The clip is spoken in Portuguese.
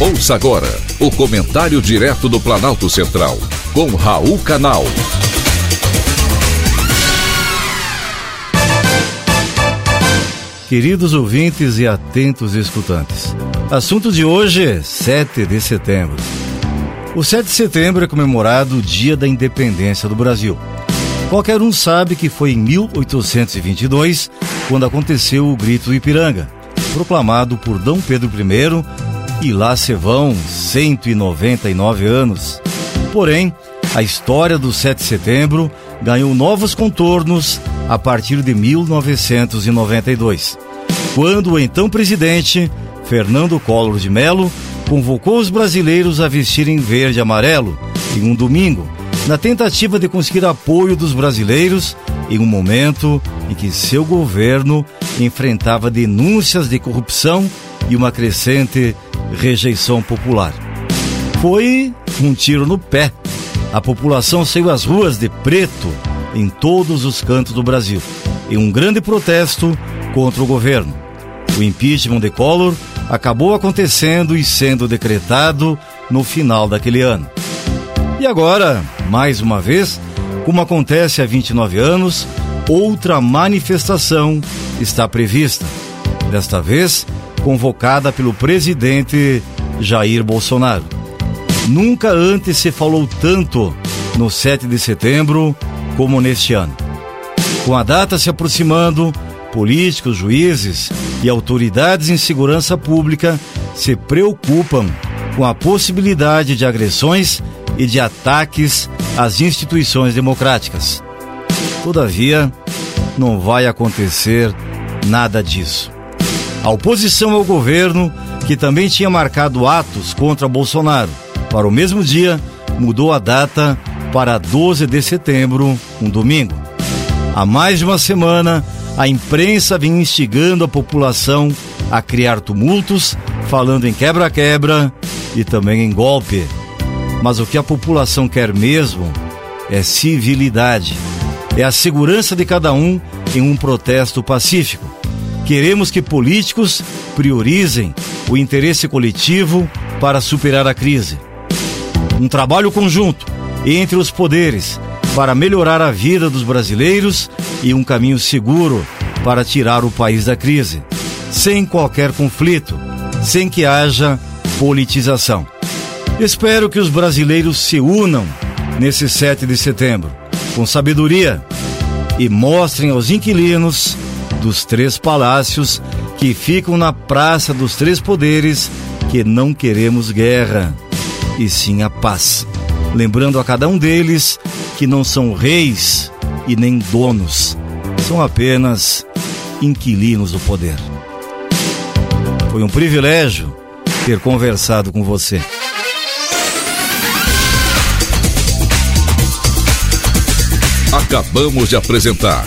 Ouça agora o comentário direto do Planalto Central, com Raul Canal. Queridos ouvintes e atentos escutantes, assunto de hoje, 7 de setembro. O 7 de setembro é comemorado o Dia da Independência do Brasil. Qualquer um sabe que foi em 1822 quando aconteceu o Grito do Ipiranga, proclamado por Dom Pedro I e lá se vão 199 anos. Porém, a história do 7 de setembro ganhou novos contornos a partir de 1992, quando o então presidente Fernando Collor de Mello convocou os brasileiros a vestirem verde e amarelo em um domingo, na tentativa de conseguir apoio dos brasileiros em um momento em que seu governo enfrentava denúncias de corrupção e uma crescente rejeição popular. Foi um tiro no pé. A população saiu às ruas de preto em todos os cantos do Brasil, em um grande protesto contra o governo. O impeachment de Collor acabou acontecendo e sendo decretado no final daquele ano. E agora, mais uma vez, como acontece há 29 anos, outra manifestação está prevista. Desta vez, convocada pelo presidente Jair Bolsonaro. Nunca antes se falou tanto no 7 de setembro como neste ano. Com a data se aproximando, políticos, juízes e autoridades em segurança pública se preocupam com a possibilidade de agressões e de ataques às instituições democráticas. Todavia, não vai acontecer nada disso. A oposição ao governo, que também tinha marcado atos contra Bolsonaro para o mesmo dia, mudou a data para 12 de setembro, um domingo. Há mais de uma semana, a imprensa vem instigando a população a criar tumultos, falando em quebra-quebra e também em golpe. Mas o que a população quer mesmo é civilidade, é a segurança de cada um em um protesto pacífico. Queremos que políticos priorizem o interesse coletivo para superar a crise. Um trabalho conjunto entre os poderes para melhorar a vida dos brasileiros e um caminho seguro para tirar o país da crise, sem qualquer conflito, sem que haja politização. Espero que os brasileiros se unam nesse 7 de setembro, com sabedoria, e mostrem aos inquilinos dos três palácios que ficam na Praça dos Três Poderes que não queremos guerra, e sim a paz. Lembrando a cada um deles que não são reis e nem donos, são apenas inquilinos do poder. Foi um privilégio ter conversado com você. Acabamos de apresentar